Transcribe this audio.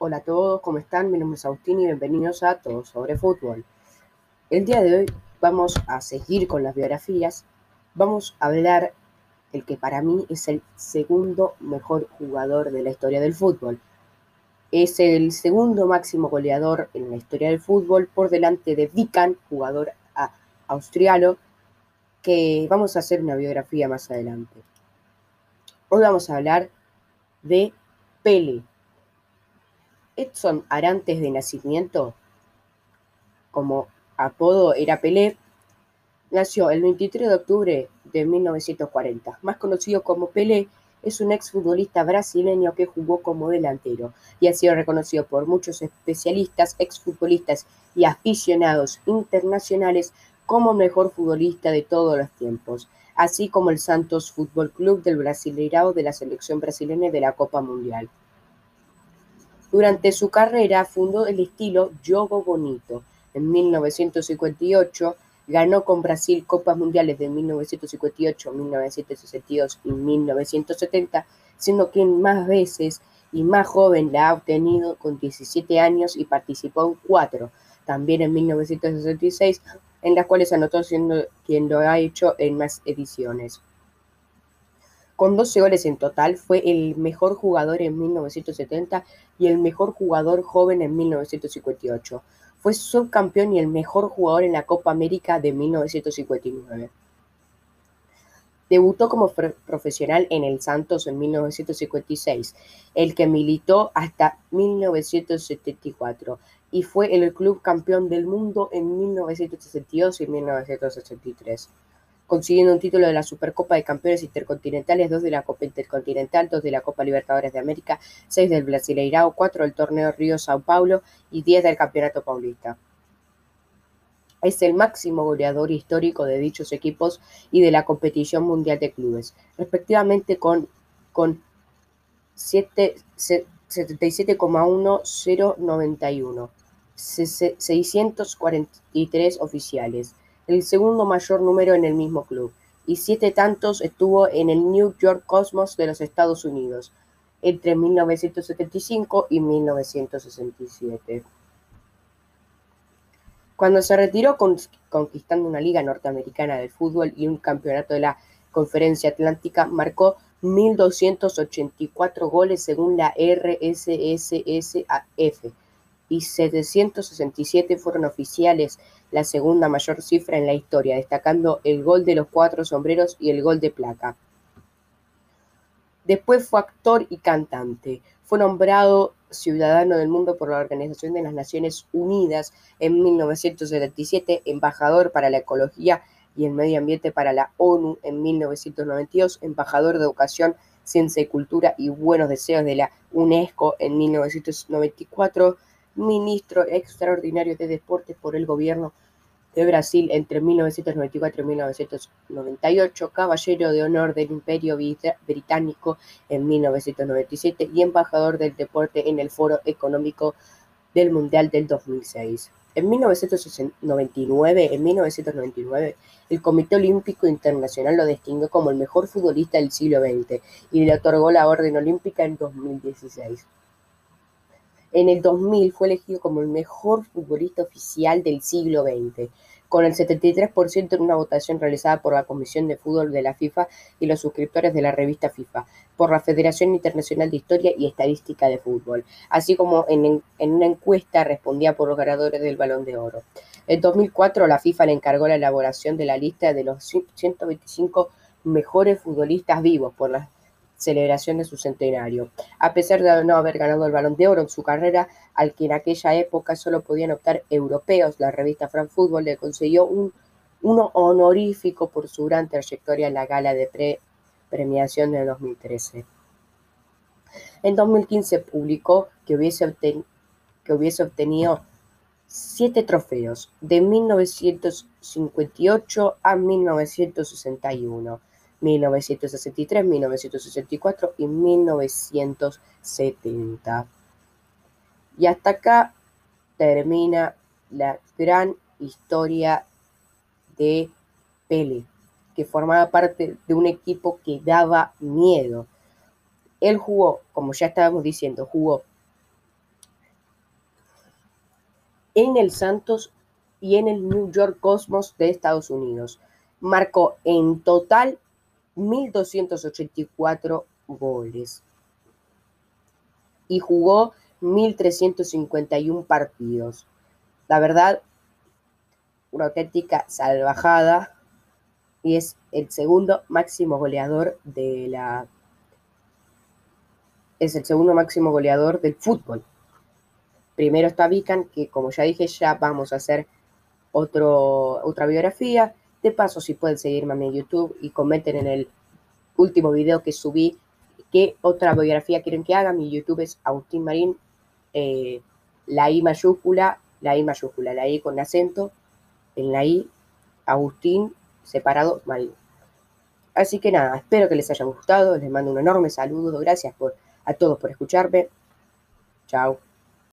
Hola a todos, ¿cómo están? Mi nombre es Agustín y bienvenidos a Todos sobre Fútbol. El día de hoy vamos a seguir con las biografías. Vamos a hablar del que para mí es el segundo mejor jugador de la historia del fútbol. Es el segundo máximo goleador en la historia del fútbol por delante de Vican, jugador austrialo, que vamos a hacer una biografía más adelante. Hoy vamos a hablar de Pele, Edson Arantes de nacimiento, como apodo era Pelé, nació el 23 de octubre de 1940. Más conocido como Pelé, es un exfutbolista brasileño que jugó como delantero y ha sido reconocido por muchos especialistas, exfutbolistas y aficionados internacionales como mejor futbolista de todos los tiempos, así como el Santos Fútbol Club del Brasileirao de la selección brasileña de la Copa Mundial. Durante su carrera fundó el estilo Jogo Bonito. En 1958 ganó con Brasil Copas Mundiales de 1958, 1962 y 1970, siendo quien más veces y más joven la ha obtenido con 17 años y participó en cuatro, también en 1966, en las cuales anotó siendo quien lo ha hecho en más ediciones. Con 12 goles en total, fue el mejor jugador en 1970 y el mejor jugador joven en 1958. Fue subcampeón y el mejor jugador en la Copa América de 1959. Debutó como profesional en el Santos en 1956, el que militó hasta 1974 y fue el club campeón del mundo en 1962 y 1963 consiguiendo un título de la Supercopa de Campeones Intercontinentales, dos de la Copa Intercontinental, dos de la Copa Libertadores de América, seis del Brasileirao, cuatro del Torneo Río-Sao Paulo y diez del Campeonato Paulista. Es el máximo goleador histórico de dichos equipos y de la competición mundial de clubes, respectivamente con, con 77,1091, 643 oficiales el segundo mayor número en el mismo club, y siete tantos estuvo en el New York Cosmos de los Estados Unidos entre 1975 y 1967. Cuando se retiró conquistando una liga norteamericana de fútbol y un campeonato de la Conferencia Atlántica, marcó 1.284 goles según la RSSAF y 767 fueron oficiales, la segunda mayor cifra en la historia, destacando el gol de los cuatro sombreros y el gol de placa. Después fue actor y cantante. Fue nombrado Ciudadano del Mundo por la Organización de las Naciones Unidas en 1977, embajador para la ecología y el medio ambiente para la ONU en 1992, embajador de educación, ciencia y cultura y buenos deseos de la UNESCO en 1994, ministro extraordinario de Deportes por el gobierno de Brasil entre 1994 y 1998, caballero de honor del Imperio Británico en 1997 y embajador del deporte en el Foro Económico del Mundial del 2006. En 1999, en 1999, el Comité Olímpico Internacional lo distinguió como el mejor futbolista del siglo XX y le otorgó la Orden Olímpica en 2016. En el 2000 fue elegido como el mejor futbolista oficial del siglo XX, con el 73% en una votación realizada por la Comisión de Fútbol de la FIFA y los suscriptores de la revista FIFA, por la Federación Internacional de Historia y Estadística de Fútbol, así como en, una encuesta respondida por los ganadores del Balón de Oro. En 2004 la FIFA le encargó la elaboración de la lista de los 125 mejores futbolistas vivos por la celebración de su centenario. A pesar de no haber ganado el Balón de Oro en su carrera, al que en aquella época solo podían optar europeos, la revista France Football le concedió un uno honorífico por su gran trayectoria en la gala de pre premiación de 2013. En 2015 publicó que hubiese obtenido siete trofeos de 1958 a 1961 1963, 1964 y 1970. Y hasta acá termina la gran historia de Pele, que formaba parte de un equipo que daba miedo. Él jugó, como ya estábamos diciendo, jugó en el Santos y en el New York Cosmos de Estados Unidos. Marcó en total 1.284 goles y jugó 1.351 partidos. La verdad, una auténtica salvajada y es el segundo máximo goleador de la es el segundo máximo goleador del fútbol. Primero está Vican, que como ya dije, ya vamos a hacer otro, otra biografía. De paso, si pueden seguirme en YouTube y comenten en el último video que subí qué otra biografía quieren que haga. Mi YouTube es Agustín Marín, eh, la I mayúscula, la I mayúscula, la I con acento, en la I, Agustín, separado, Marín. Así que nada, espero que les haya gustado, les mando un enorme saludo, gracias por, a todos por escucharme. Chao.